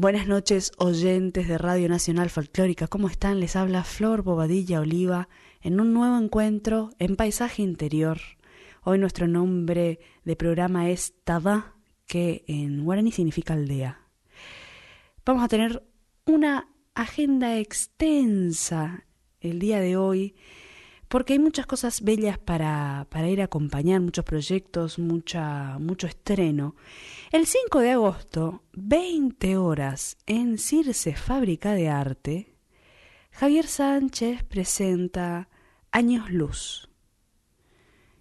Buenas noches, oyentes de Radio Nacional Folclórica. ¿Cómo están? Les habla Flor Bobadilla Oliva en un nuevo encuentro en Paisaje Interior. Hoy nuestro nombre de programa es Tada, que en guaraní significa aldea. Vamos a tener una agenda extensa el día de hoy porque hay muchas cosas bellas para, para ir a acompañar, muchos proyectos, mucha, mucho estreno. El 5 de agosto, 20 horas, en Circe Fábrica de Arte, Javier Sánchez presenta Años Luz.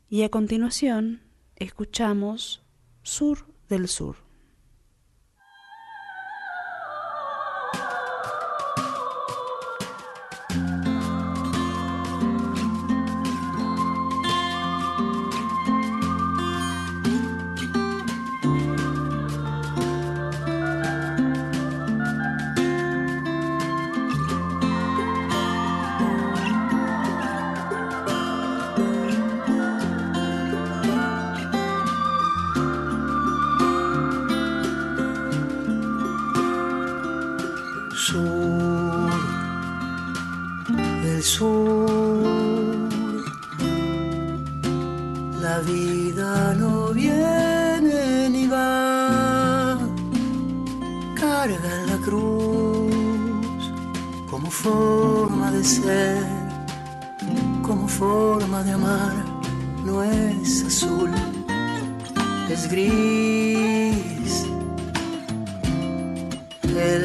Y a continuación, escuchamos Sur del Sur. sur, del sur. La vida no viene ni va, carga en la cruz como forma de ser, como forma de amar, no es azul, es gris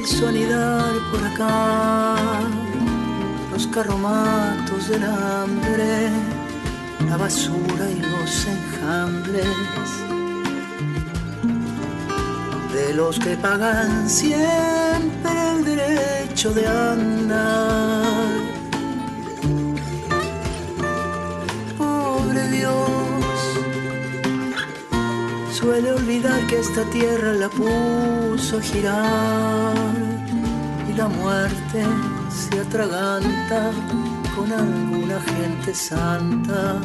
quiso anidar por acá los carromatos del hambre, la basura y los enjambres de los que pagan siempre el derecho de andar. Suele olvidar que esta tierra la puso a girar. Y la muerte se atraganta con alguna gente santa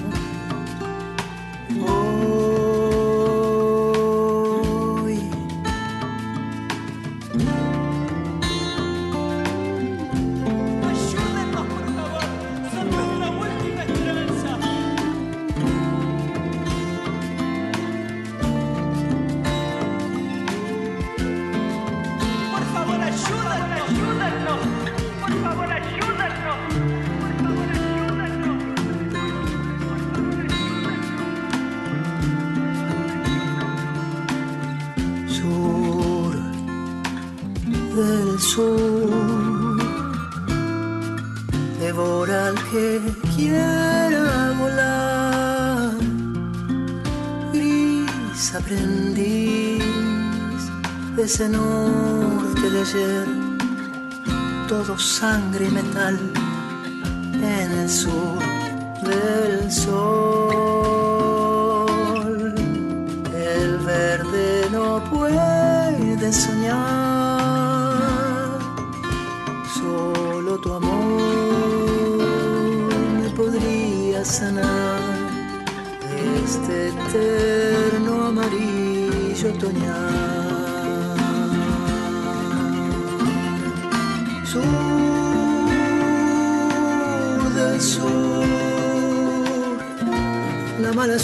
ese norte de ayer, todo sangre y metal en el sur del sol.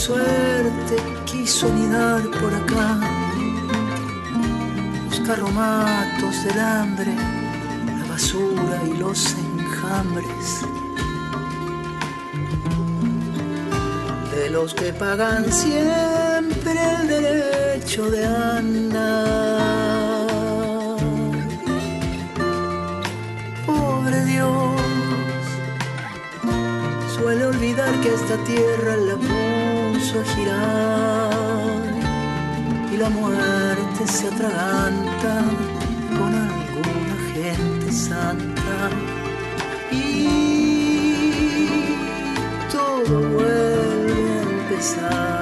Suerte quiso anidar por acá. Los carromatos del hambre, la basura y los enjambres de los que pagan siempre el derecho de andar. Pobre Dios, suele olvidar que esta tierra la girar y la muerte se atraganta con alguna gente santa. Y todo vuelve a empezar.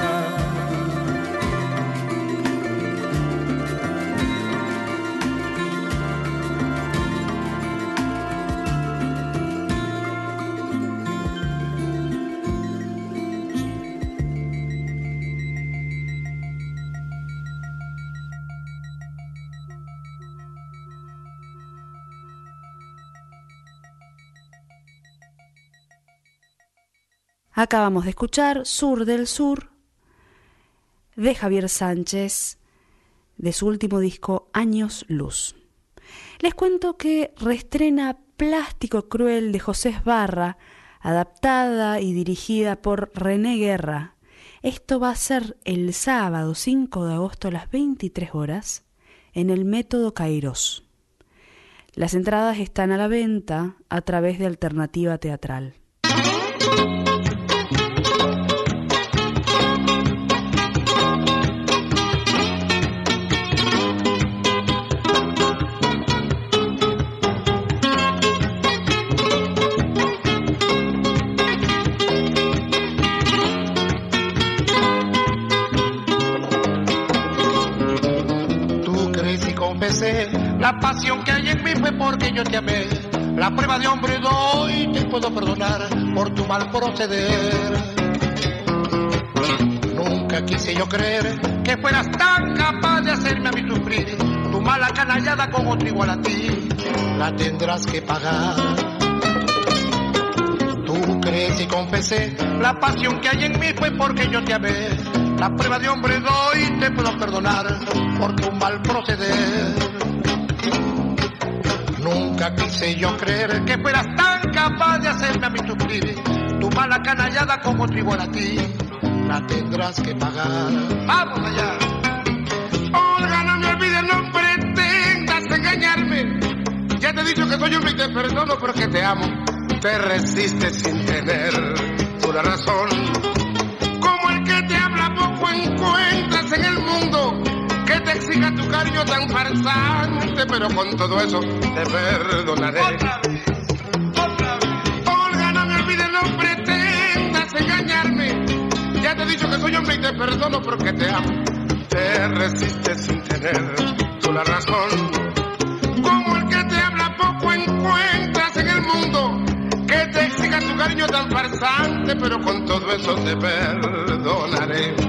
Acabamos de escuchar Sur del Sur de Javier Sánchez de su último disco Años Luz. Les cuento que reestrena Plástico Cruel de José Esbarra, adaptada y dirigida por René Guerra. Esto va a ser el sábado 5 de agosto a las 23 horas en el Método Kairos. Las entradas están a la venta a través de Alternativa Teatral. La pasión que hay en mí fue porque yo te amé. La prueba de hombre doy, te puedo perdonar por tu mal proceder. Nunca quise yo creer que fueras tan capaz de hacerme a mí sufrir. Tu mala canallada con otro igual a ti, la tendrás que pagar. Tú crees y confesé, la pasión que hay en mí fue porque yo te amé. La prueba de hombre doy, te puedo perdonar por tu mal proceder. Nunca quise yo creer que fueras tan capaz de hacerme a mí sufrir. Tu mala canallada como igual a ti, la tendrás que pagar. ¡Vamos allá! Olga, no me olvides, no pretendas engañarme. Ya te he dicho que soy hombre y te perdono porque te amo. Te resistes sin tener una razón. Como el que te habla poco en mundo exija tu cariño tan farsante, pero con todo eso te perdonaré. Olga, no me olvides, no pretendas engañarme. Ya te he dicho que soy hombre y te perdono porque te amo. Te resistes sin tener tú la razón. Como el que te habla poco encuentras en el mundo que te exija tu cariño tan farsante, pero con todo eso te perdonaré.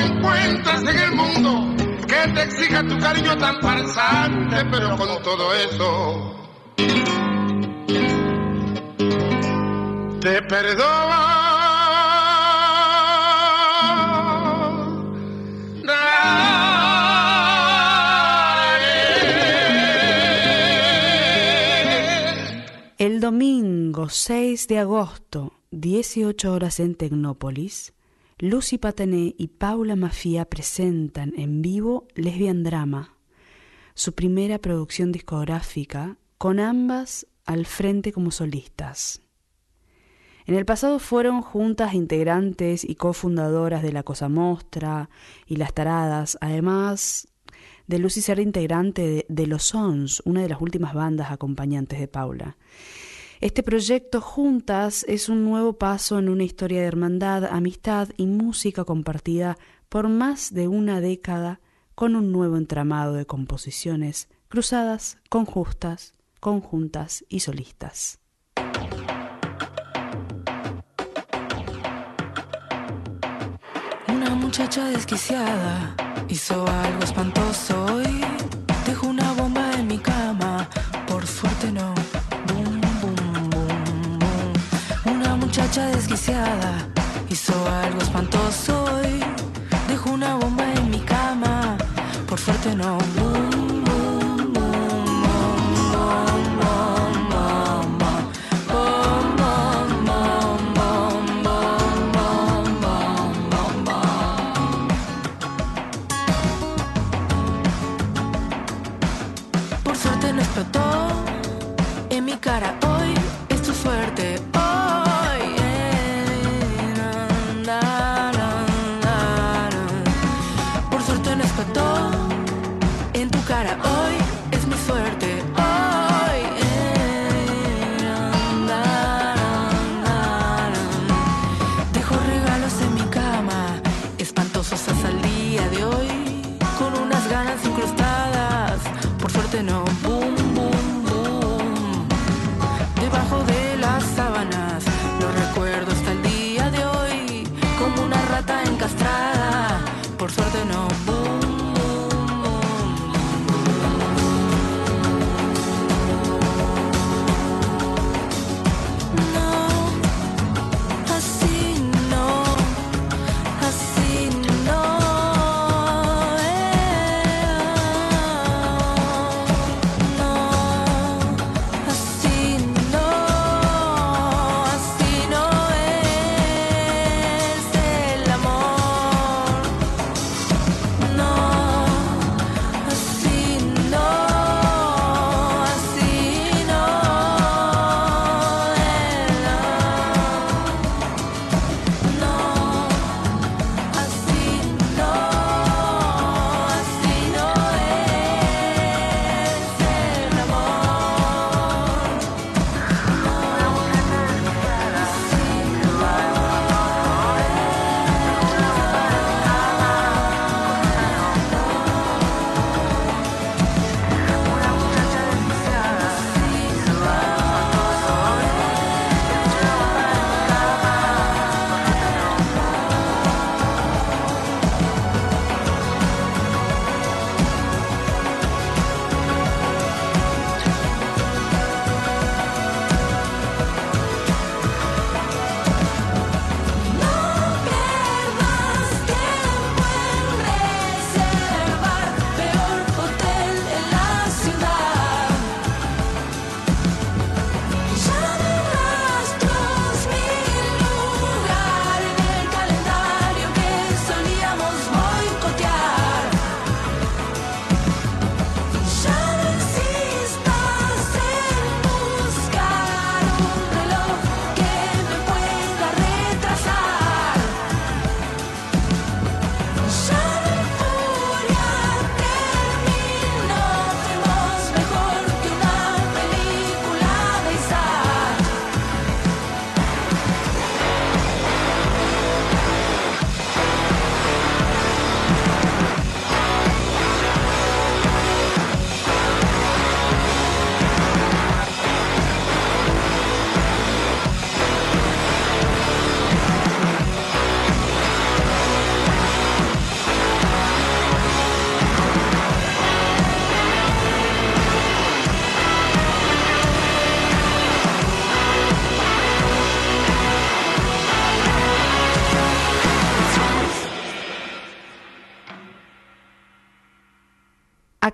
Encuentras en el mundo. Que te exija tu cariño tan farsante, pero con todo eso. Te perdono. El domingo 6 de agosto, 18 horas en Tecnópolis, Lucy Patané y Paula Mafia presentan en vivo Lesbian Drama, su primera producción discográfica, con ambas al frente como solistas. En el pasado fueron juntas integrantes y cofundadoras de la Cosa Mostra y Las Taradas, además de Lucy ser integrante de, Los Sons, una de las últimas bandas acompañantes de Paula. Este proyecto Juntas es un nuevo paso en una historia de hermandad, amistad y música compartida por más de una década con un nuevo entramado de composiciones cruzadas, conjustas, conjuntas y solistas. Una muchacha desquiciada hizo algo espantoso hoy. Hizo algo espantoso hoy. Dejó una bomba en mi cama, por suerte no.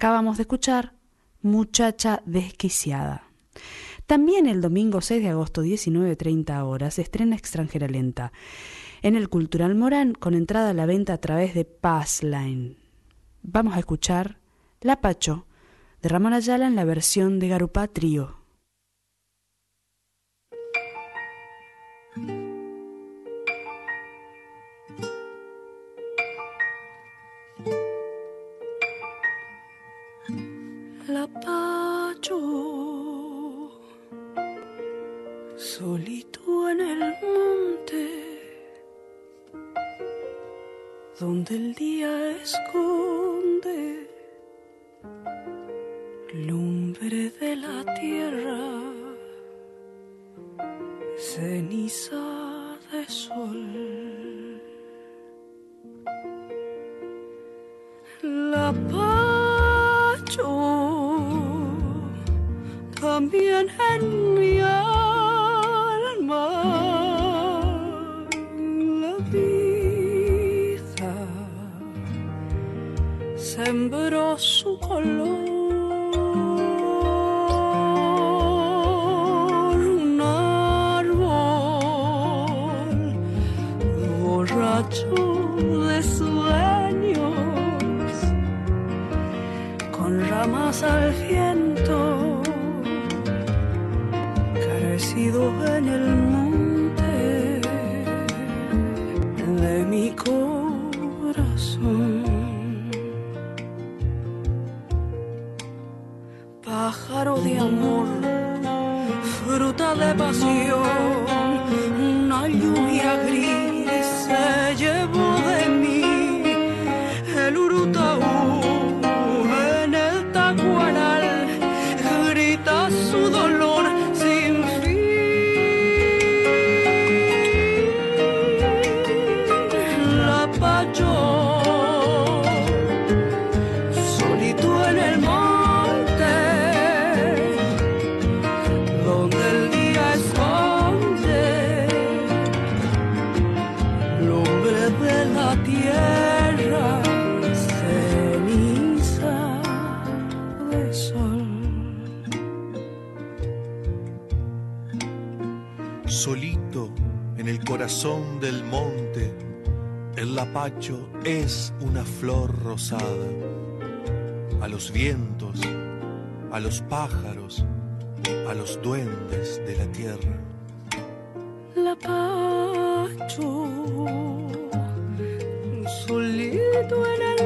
Acabamos de escuchar Muchacha desquiciada. También el domingo 6 de agosto, 19.30 horas, se estrena Extranjera Lenta en el Cultural Morán con entrada a la venta a través de Passline. Vamos a escuchar La Pacho de Ramón Ayala en la versión de Garupá Trío. apacho, solito en el monte, donde el día esconde lumbre de la tierra, ceniza de sol. La pacho también en mi a los pájaros, a los duendes de la tierra. La pacho solito en el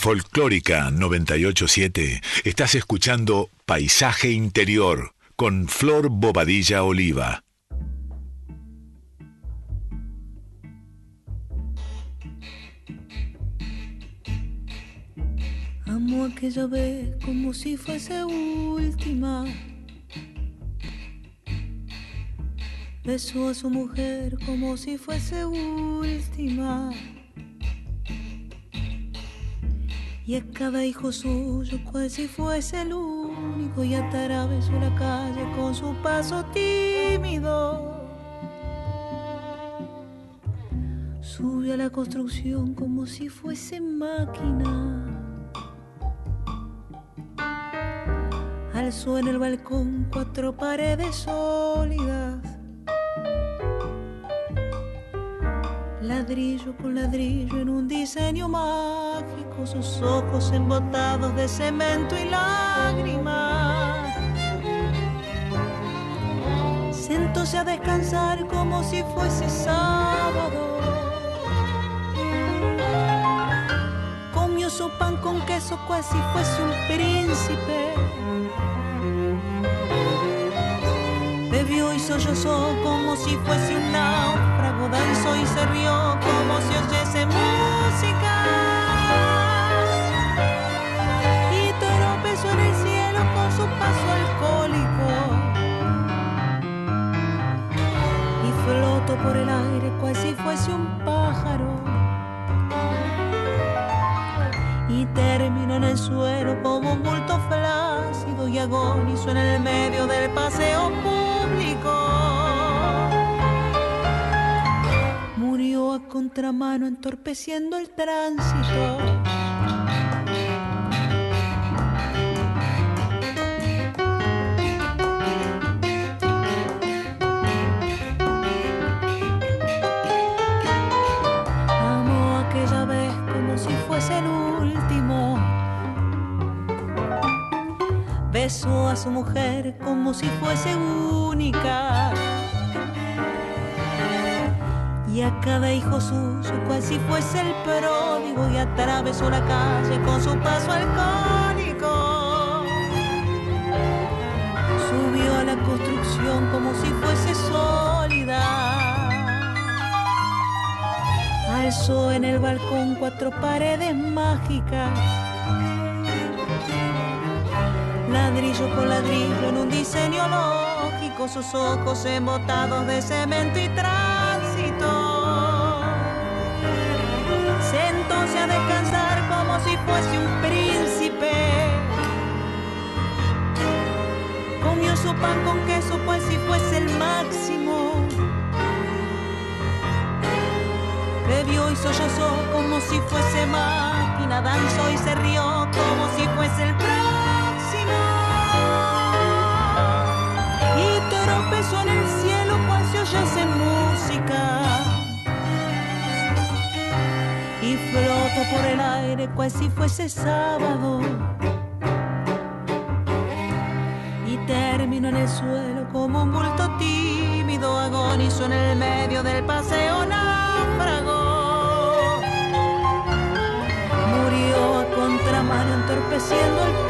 Folclórica 987 estás escuchando Paisaje Interior con Flor Bobadilla Oliva. Amo aquella vez como si fuese última. Besó a su mujer como si fuese última. Y a cada hijo suyo cual si fuese el único y atravesó la calle con su paso tímido. Subió a la construcción como si fuese máquina. Alzó en el balcón cuatro paredes sólidas. ladrillo con ladrillo en un diseño mágico, sus ojos embotados de cemento y lágrimas. Sentóse a descansar como si fuese sábado. Comió su pan con queso cual fuese un príncipe. Bebió y sollozó como si fuese un náufrago danzó y se rió como si oyese música. Y tropezó en el cielo con su paso alcohólico. Y flotó por el aire cual si fuese un pájaro y terminó en el suelo como un bulto flácido y agonizo en el medio del paseo público. A contramano entorpeciendo el tránsito. besó a su mujer como si fuese única. A cada hijo suyo, cual si fuese el pródigo, y atravesó la calle con su paso alcohólico. Subió a la construcción como si fuese sólida. Alzó en el balcón cuatro paredes mágicas ladrillo por ladrillo en un diseño lógico, sus ojos embotados de cemento y tránsito. Si fuese un príncipe. Comió su pan con queso, pues si fuese el máximo. Bebió y sollozó como si fuese máquina, danzó y se rió como si fuese el en el cielo cual se oyese música. Y floto por el aire cual si fuese sábado. Y termino en el suelo como un bulto tímido, agonizo en el medio del paseo náufrago. Murió a contramano entorpeciendo el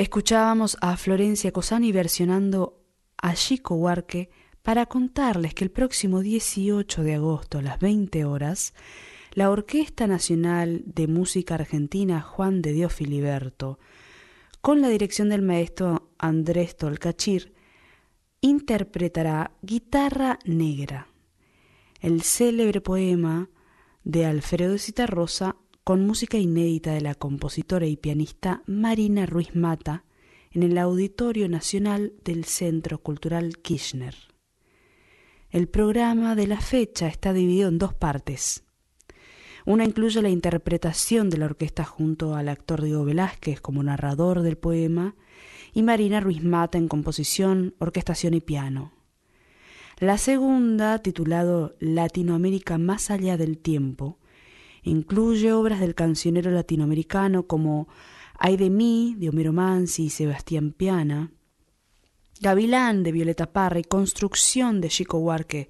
Escuchábamos a Florencia Cosani versionando a Chico Huarque para contarles que el próximo 18 de agosto a las 20 horas, la Orquesta Nacional de Música Argentina Juan de Dios Filiberto, con la dirección del maestro Andrés Tolcachir, interpretará Guitarra Negra, el célebre poema de Alfredo Citarrosa con música inédita de la compositora y pianista Marina Ruiz Mata en el Auditorio Nacional del Centro Cultural Kirchner. El programa de la fecha está dividido en dos partes. Una incluye la interpretación de la orquesta junto al actor Diego Velázquez como narrador del poema y Marina Ruiz Mata en composición, orquestación y piano. La segunda, titulado Latinoamérica más allá del tiempo, Incluye obras del cancionero latinoamericano como Ay de mí, de Homero Mansi y Sebastián Piana, Gavilán de Violeta Parra y Construcción de Chico Huarque,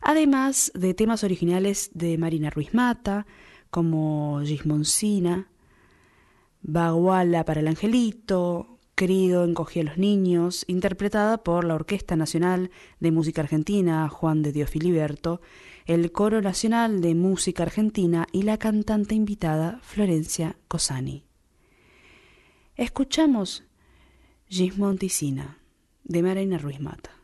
además de temas originales de Marina Ruiz Mata, como Gismoncina, Baguala para el Angelito, Querido encogí a los niños, interpretada por la Orquesta Nacional de Música Argentina Juan de Dios Filiberto, el Coro Nacional de Música Argentina y la cantante invitada Florencia Cosani. Escuchamos Gismonticina de Marina Ruiz Mata.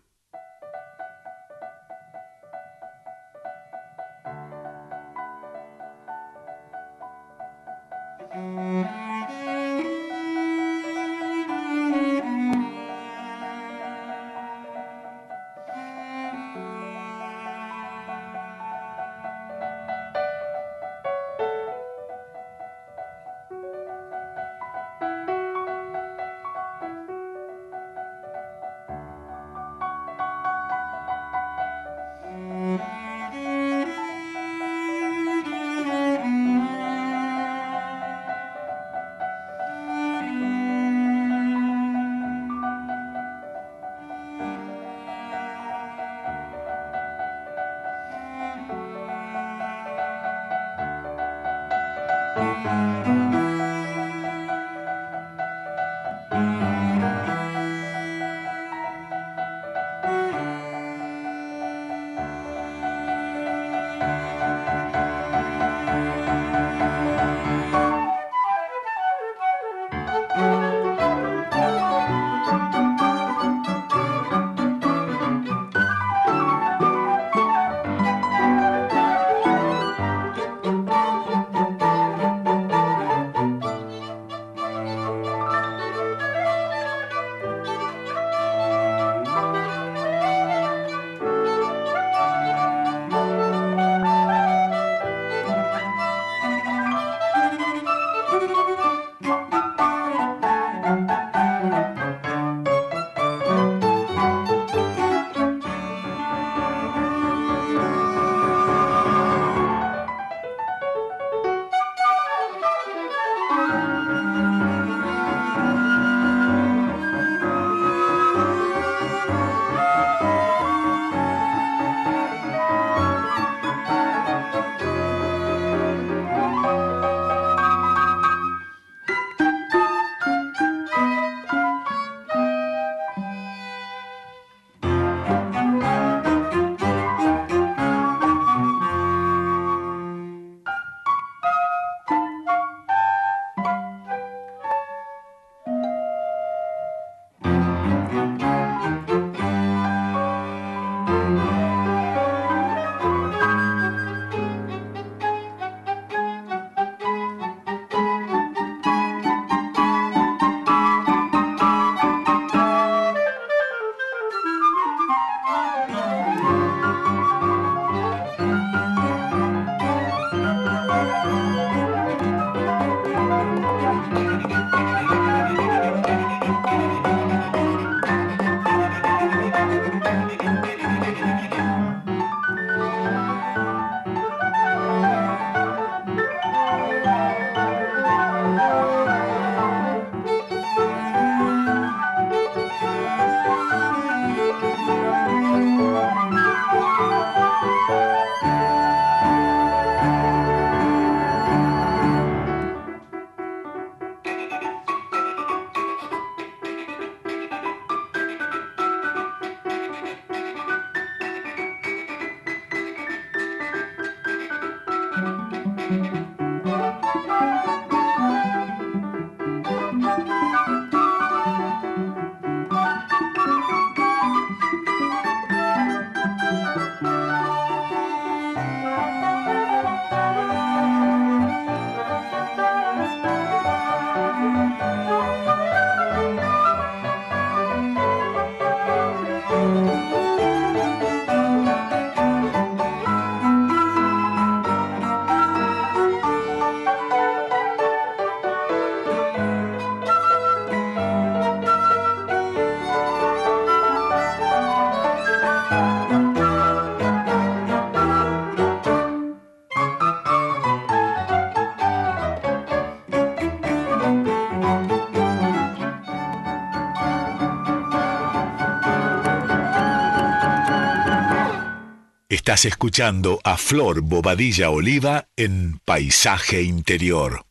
Estás escuchando a Flor Bobadilla Oliva en Paisaje Interior.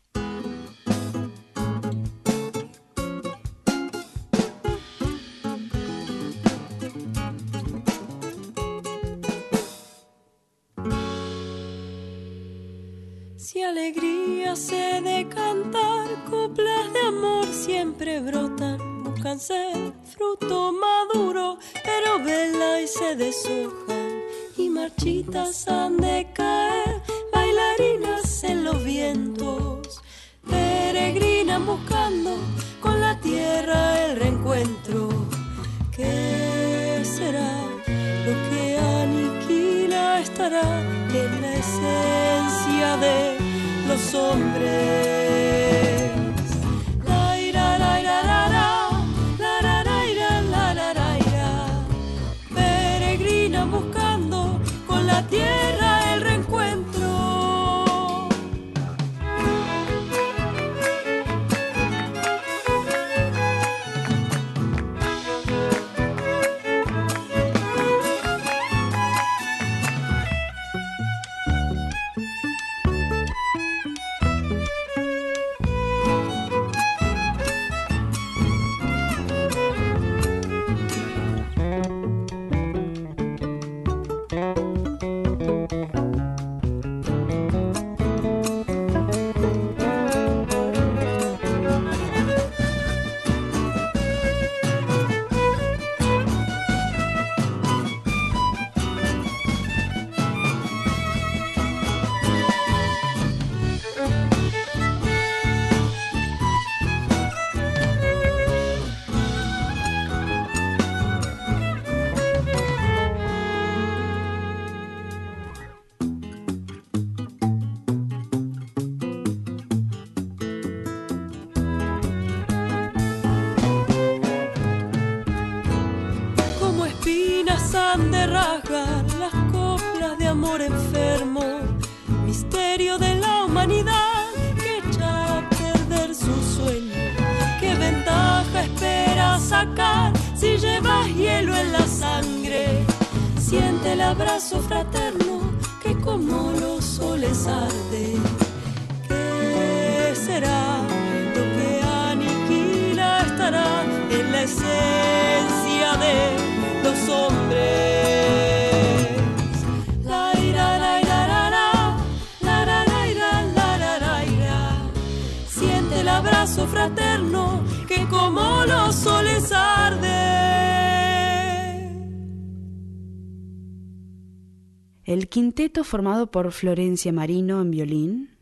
Quinteto formado por Florencia Marino en violín,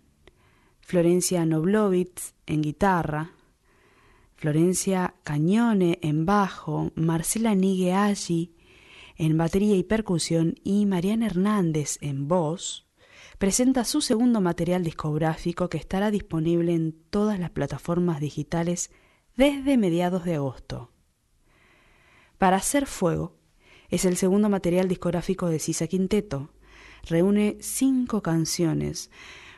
Florencia Noblovitz en guitarra, Florencia Cañone en bajo, Marcela Nigue Aggi en batería y percusión y Mariana Hernández en voz, presenta su segundo material discográfico que estará disponible en todas las plataformas digitales desde mediados de agosto. Para hacer fuego es el segundo material discográfico de Sisa Quinteto, reúne cinco canciones,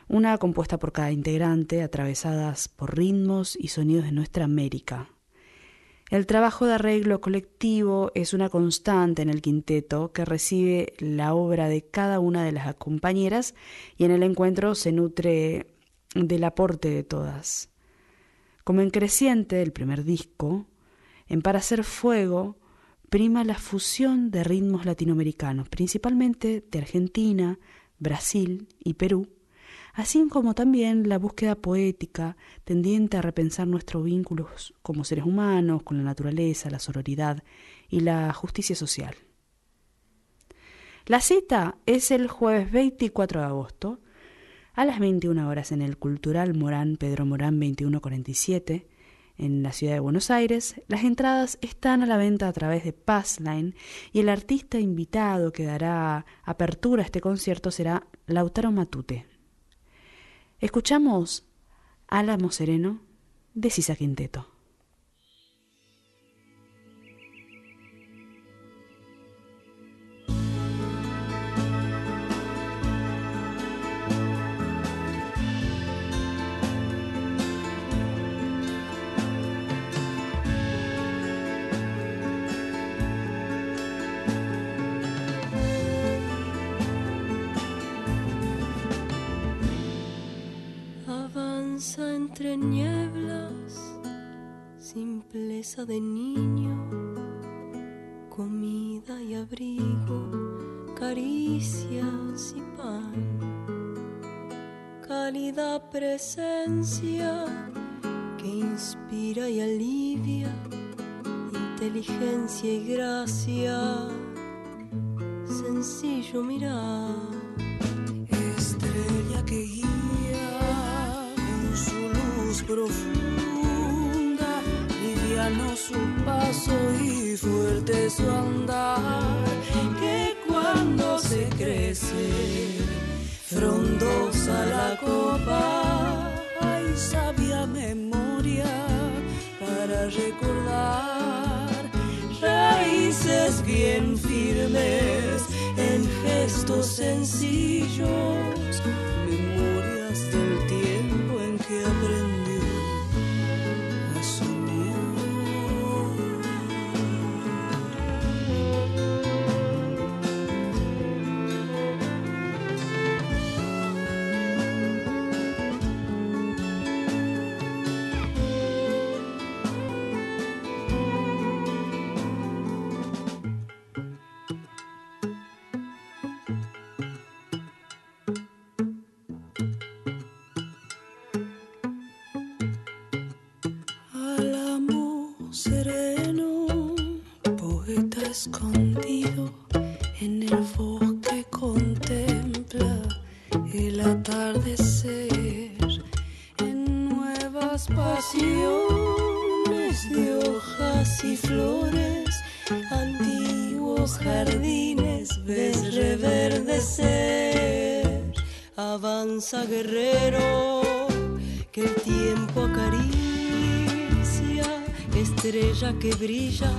una compuesta por cada integrante, atravesadas por ritmos y sonidos de nuestra América. El trabajo de arreglo colectivo es una constante en el quinteto que recibe la obra de cada una de las compañeras y en el encuentro se nutre del aporte de todas. Como en Creciente, el primer disco, en Para hacer fuego, prima la fusión de ritmos latinoamericanos, principalmente de Argentina, Brasil y Perú, así como también la búsqueda poética tendiente a repensar nuestros vínculos como seres humanos, con la naturaleza, la sororidad y la justicia social. La cita es el jueves 24 de agosto a las 21 horas en el Cultural Morán Pedro Morán 2147 en la ciudad de Buenos Aires. Las entradas están a la venta a través de Passline y el artista invitado que dará apertura a este concierto será Lautaro Matute. Escuchamos Álamo Sereno de Sisa Quinteto. Entre nieblas, simpleza de niño, comida y abrigo, caricias y pan, cálida presencia que inspira y alivia, inteligencia y gracia, sencillo mirar. Estrella que profunda, liviano su paso y fuerte su andar, que cuando se crece, frondosa la copa, hay sabia memoria para recordar raíces bien firmes en gestos sencillos, memorias del tiempo en que poeta escondido en el bosque contempla el atardecer en nuevas pasiones de hojas y flores, antiguos jardines ves reverdecer. Avanza guerrero, que el tiempo acaricia, estrella que brilla,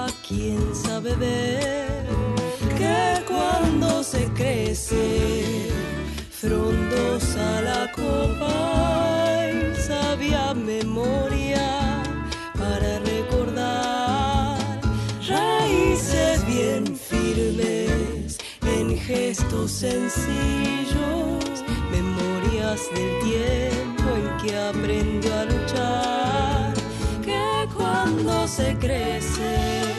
pa' quien sabe ver, que cuando se crece, frondosa la copa, y sabia memoria para recordar raíces bien firmes en gestos sencillos, memorias del tiempo en que aprendió a luchar, que cuando se crece,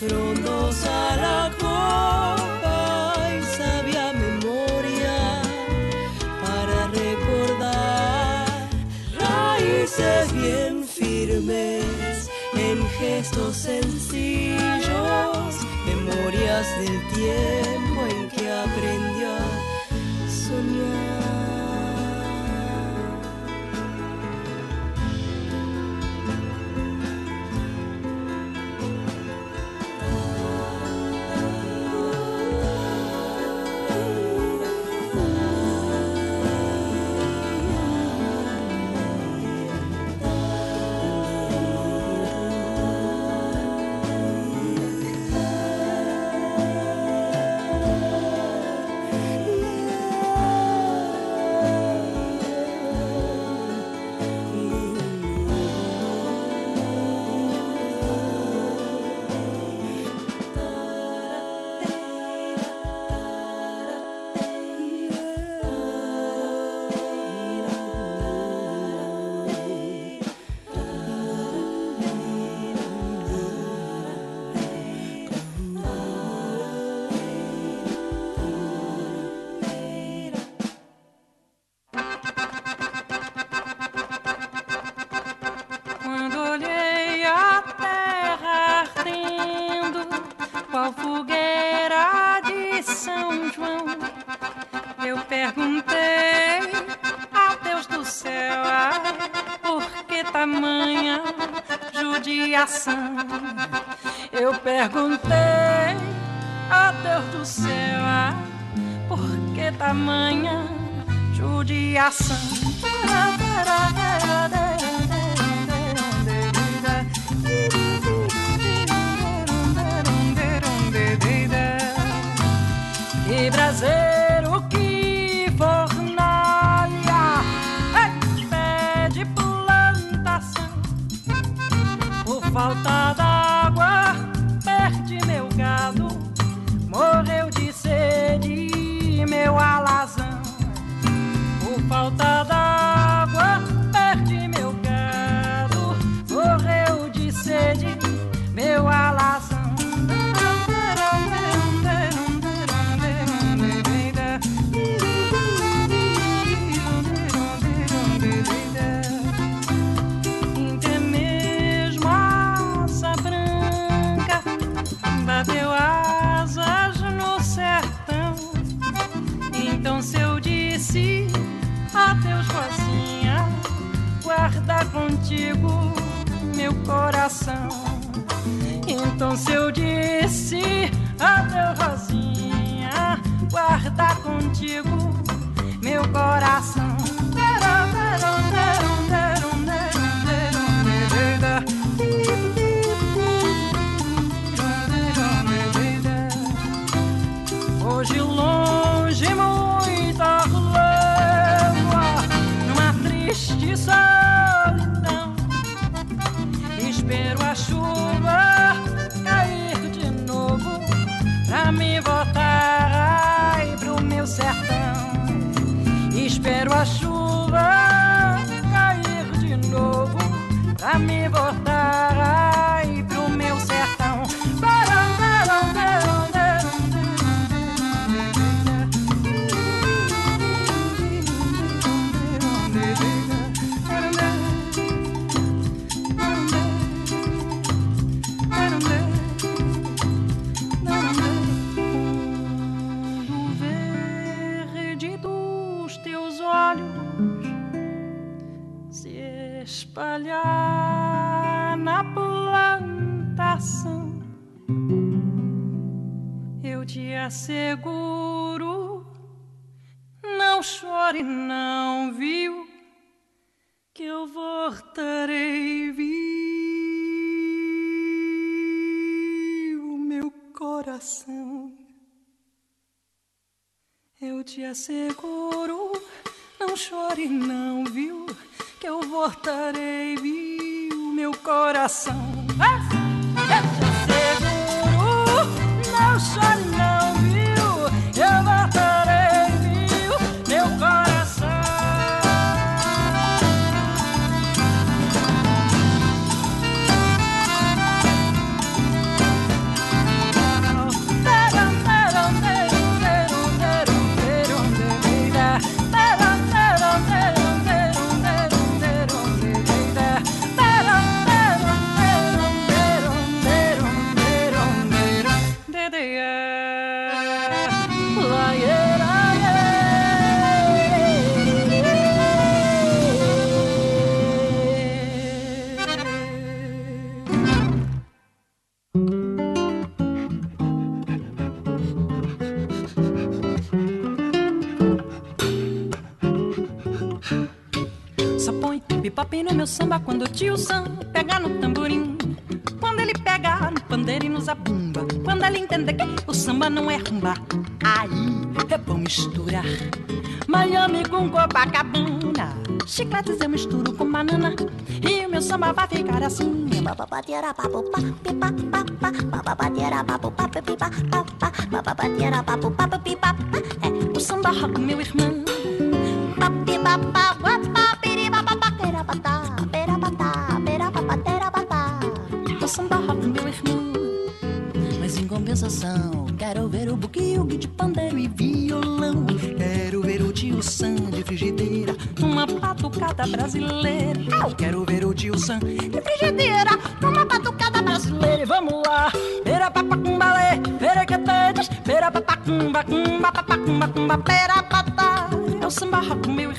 frondosa la copa y sabia memoria para recordar raíces bien firmes en gestos sencillos, memorias del tiempo en que aprendió a soñar. Plantação. Eu te asseguro, não chore, não viu, que eu voltarei viu meu coração. Eu te asseguro, não chore, não viu, que eu voltarei, viu, meu coração. Ah! Eu te asseguro, bipop no meu samba quando o tio Sam pega no tamborim. Quando ele pega no pandeiro e no zabumba. Quando ele entende que o samba não é rumba. Aí é bom misturar Miami com Copacabana. Chicletes eu misturo com banana. E o meu samba vai ficar assim. É o samba rock, meu irmão. Quero ver o buquio de pandeiro e violão. Quero ver o tio Sam de frigideira, uma batucada brasileira. Eu quero ver o tio Sam de frigideira, uma batucada brasileira. E vamos lá, pera papacumbalê, pera que tedes, pera papacumba, cumba, papacumba, cumba, pera patá. É o samba rock, meu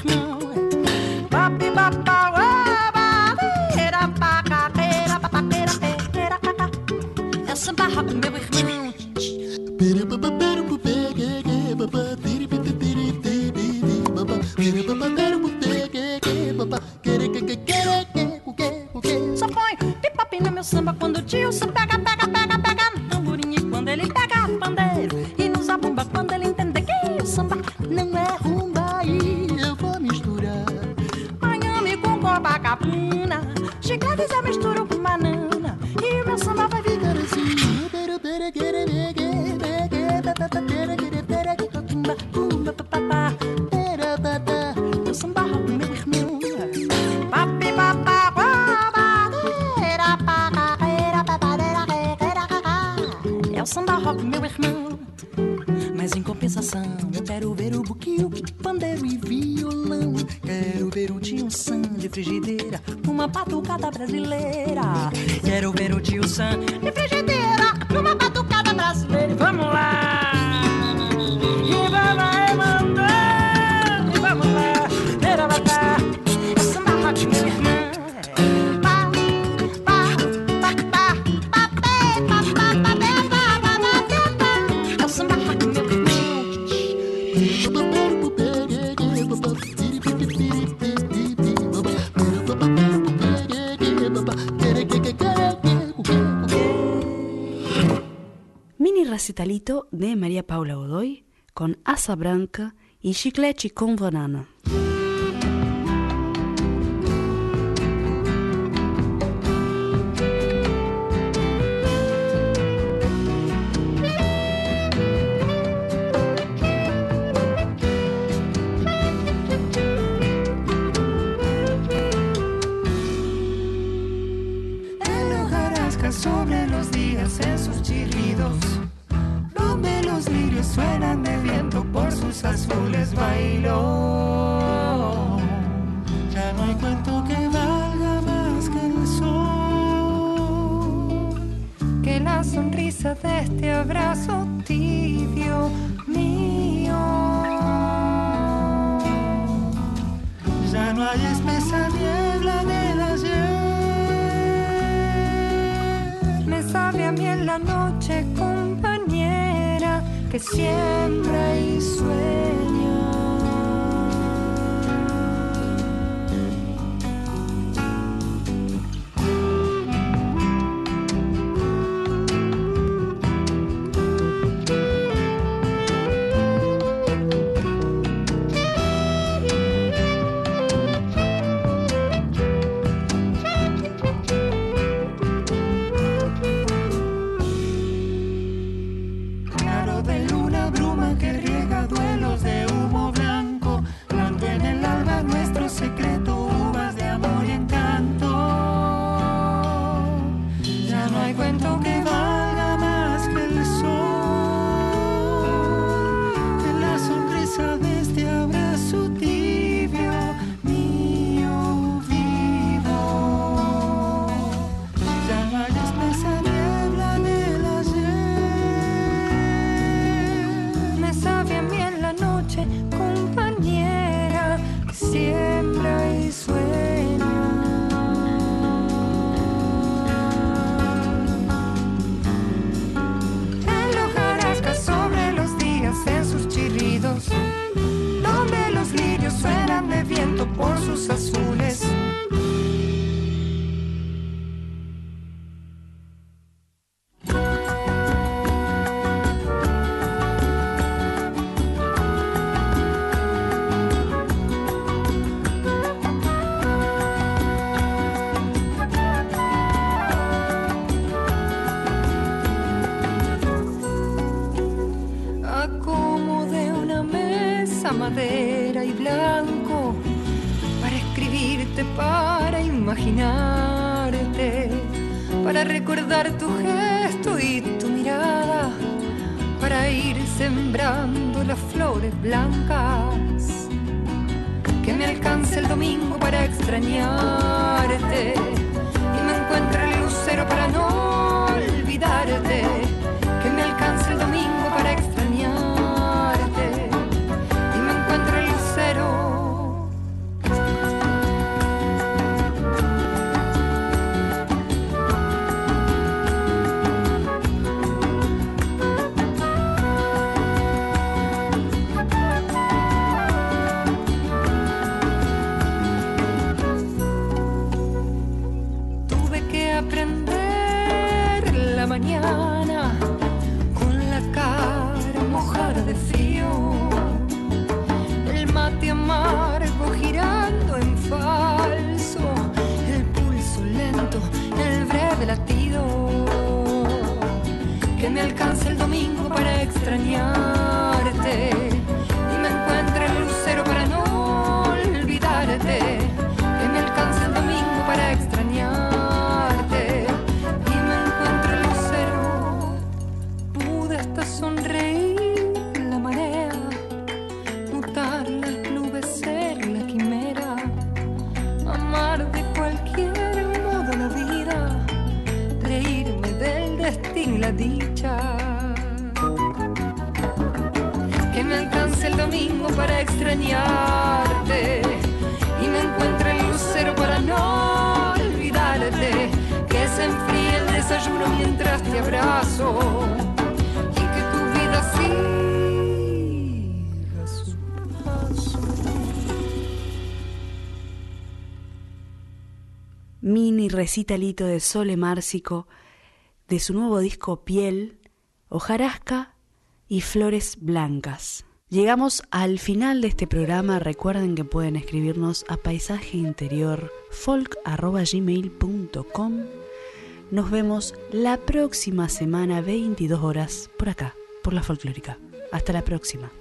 brasileira. Quero ver o tio Sam de frigideira, numa batucada brasileira. Vamos lá! Recitalito de María Paula Godoy con asa branca y chiclete con banana. imaginarte, para recordar tu gesto y tu mirada, para ir sembrando las flores blancas. Que me alcance el domingo para extrañarte y me encuentre el lucero para no olvidarte recitalito de Sole Márcico de su nuevo disco Piel, hojarasca y flores blancas. Llegamos al final de este programa. Recuerden que pueden escribirnos a paisajeinteriorfolk.gmail.com Nos vemos la próxima semana, 22 horas, por acá, por la folclórica. Hasta la próxima.